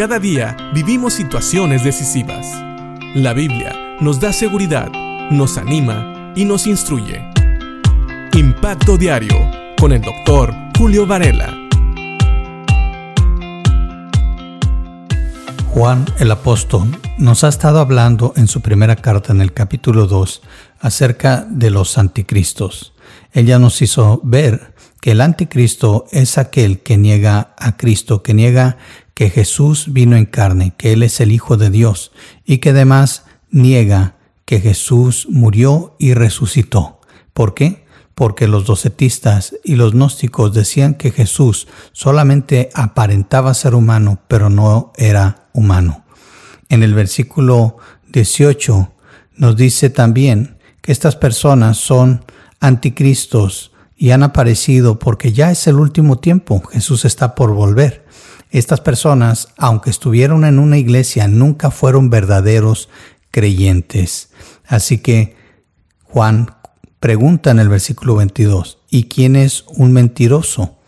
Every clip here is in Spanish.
Cada día vivimos situaciones decisivas. La Biblia nos da seguridad, nos anima y nos instruye. Impacto Diario con el doctor Julio Varela. Juan el apóstol nos ha estado hablando en su primera carta en el capítulo 2 acerca de los anticristos. Ella nos hizo ver que el anticristo es aquel que niega a Cristo, que niega que Jesús vino en carne, que Él es el Hijo de Dios y que además niega que Jesús murió y resucitó. ¿Por qué? Porque los docetistas y los gnósticos decían que Jesús solamente aparentaba ser humano, pero no era humano. En el versículo 18 nos dice también que estas personas son anticristos, y han aparecido porque ya es el último tiempo, Jesús está por volver. Estas personas, aunque estuvieron en una iglesia, nunca fueron verdaderos creyentes. Así que Juan pregunta en el versículo 22, ¿y quién es un mentiroso?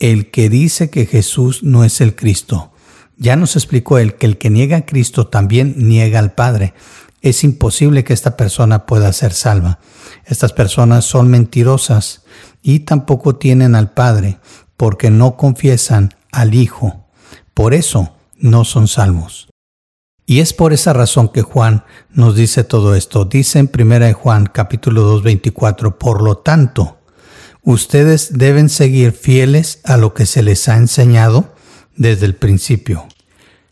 El que dice que Jesús no es el Cristo. Ya nos explicó él que el que niega a Cristo también niega al Padre. Es imposible que esta persona pueda ser salva. Estas personas son mentirosas y tampoco tienen al Padre, porque no confiesan al Hijo. Por eso no son salvos. Y es por esa razón que Juan nos dice todo esto. Dice en 1 Juan capítulo 2 24, por lo tanto, ustedes deben seguir fieles a lo que se les ha enseñado desde el principio.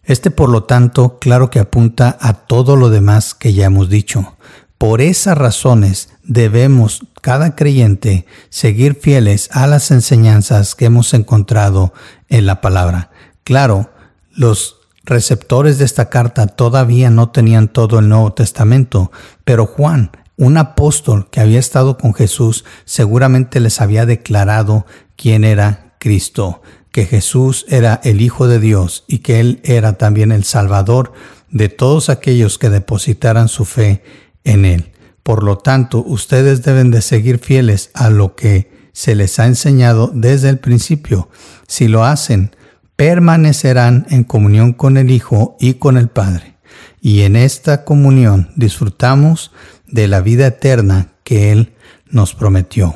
Este por lo tanto, claro que apunta a todo lo demás que ya hemos dicho. Por esas razones debemos, cada creyente, seguir fieles a las enseñanzas que hemos encontrado en la palabra. Claro, los receptores de esta carta todavía no tenían todo el Nuevo Testamento, pero Juan, un apóstol que había estado con Jesús, seguramente les había declarado quién era Cristo, que Jesús era el Hijo de Dios y que Él era también el Salvador de todos aquellos que depositaran su fe en Él. Por lo tanto, ustedes deben de seguir fieles a lo que se les ha enseñado desde el principio. Si lo hacen, permanecerán en comunión con el Hijo y con el Padre. Y en esta comunión disfrutamos de la vida eterna que Él nos prometió.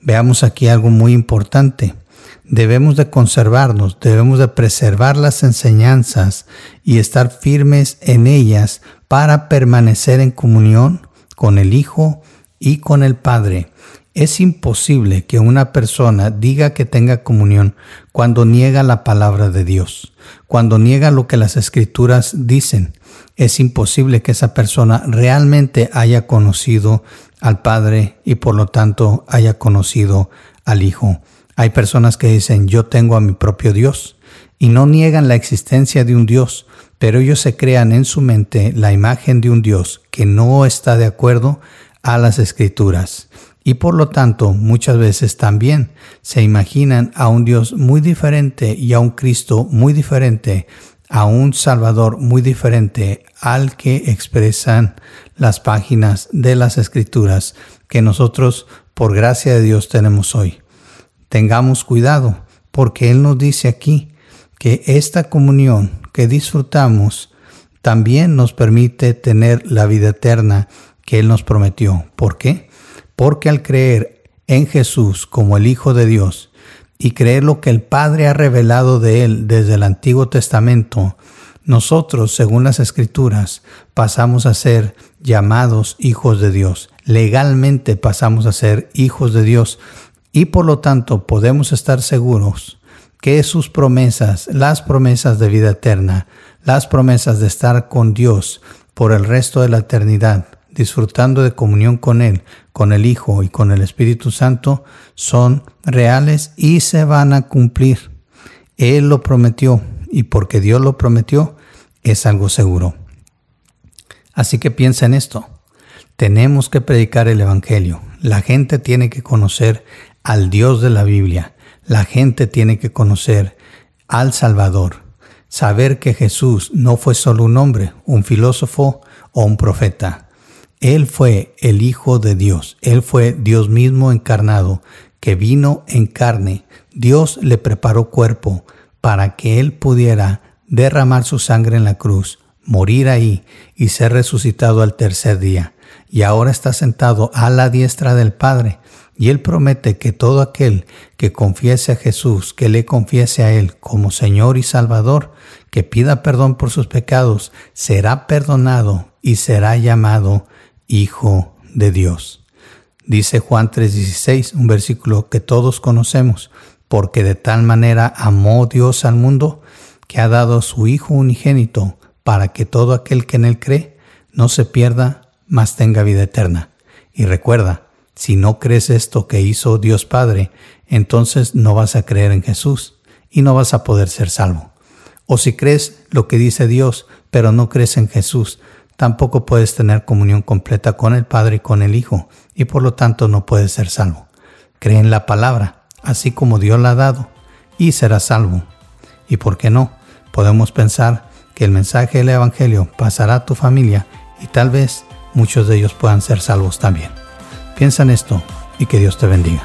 Veamos aquí algo muy importante. Debemos de conservarnos, debemos de preservar las enseñanzas y estar firmes en ellas para permanecer en comunión con el Hijo y con el Padre. Es imposible que una persona diga que tenga comunión cuando niega la palabra de Dios, cuando niega lo que las escrituras dicen. Es imposible que esa persona realmente haya conocido al Padre y por lo tanto haya conocido al Hijo. Hay personas que dicen yo tengo a mi propio Dios y no niegan la existencia de un Dios, pero ellos se crean en su mente la imagen de un Dios que no está de acuerdo a las escrituras. Y por lo tanto, muchas veces también se imaginan a un Dios muy diferente y a un Cristo muy diferente, a un Salvador muy diferente al que expresan las páginas de las escrituras que nosotros, por gracia de Dios, tenemos hoy. Tengamos cuidado, porque Él nos dice aquí que esta comunión que disfrutamos también nos permite tener la vida eterna que Él nos prometió. ¿Por qué? Porque al creer en Jesús como el Hijo de Dios y creer lo que el Padre ha revelado de Él desde el Antiguo Testamento, nosotros, según las Escrituras, pasamos a ser llamados hijos de Dios. Legalmente pasamos a ser hijos de Dios y por lo tanto podemos estar seguros que sus promesas, las promesas de vida eterna, las promesas de estar con Dios por el resto de la eternidad, disfrutando de comunión con Él, con el Hijo y con el Espíritu Santo, son reales y se van a cumplir. Él lo prometió y porque Dios lo prometió, es algo seguro. Así que piensa en esto. Tenemos que predicar el Evangelio. La gente tiene que conocer al Dios de la Biblia la gente tiene que conocer al Salvador, saber que Jesús no fue solo un hombre, un filósofo o un profeta. Él fue el Hijo de Dios, Él fue Dios mismo encarnado, que vino en carne. Dios le preparó cuerpo para que Él pudiera derramar su sangre en la cruz, morir ahí y ser resucitado al tercer día. Y ahora está sentado a la diestra del Padre. Y Él promete que todo aquel que confiese a Jesús, que le confiese a Él como Señor y Salvador, que pida perdón por sus pecados, será perdonado y será llamado Hijo de Dios. Dice Juan 3:16, un versículo que todos conocemos, porque de tal manera amó Dios al mundo que ha dado a su Hijo unigénito para que todo aquel que en él cree no se pierda, mas tenga vida eterna. Y recuerda, si no crees esto que hizo Dios Padre, entonces no vas a creer en Jesús y no vas a poder ser salvo. O si crees lo que dice Dios, pero no crees en Jesús, tampoco puedes tener comunión completa con el Padre y con el Hijo, y por lo tanto no puedes ser salvo. Cree en la palabra, así como Dios la ha dado, y serás salvo. ¿Y por qué no? Podemos pensar que el mensaje del Evangelio pasará a tu familia y tal vez muchos de ellos puedan ser salvos también. Piensa en esto y que Dios te bendiga.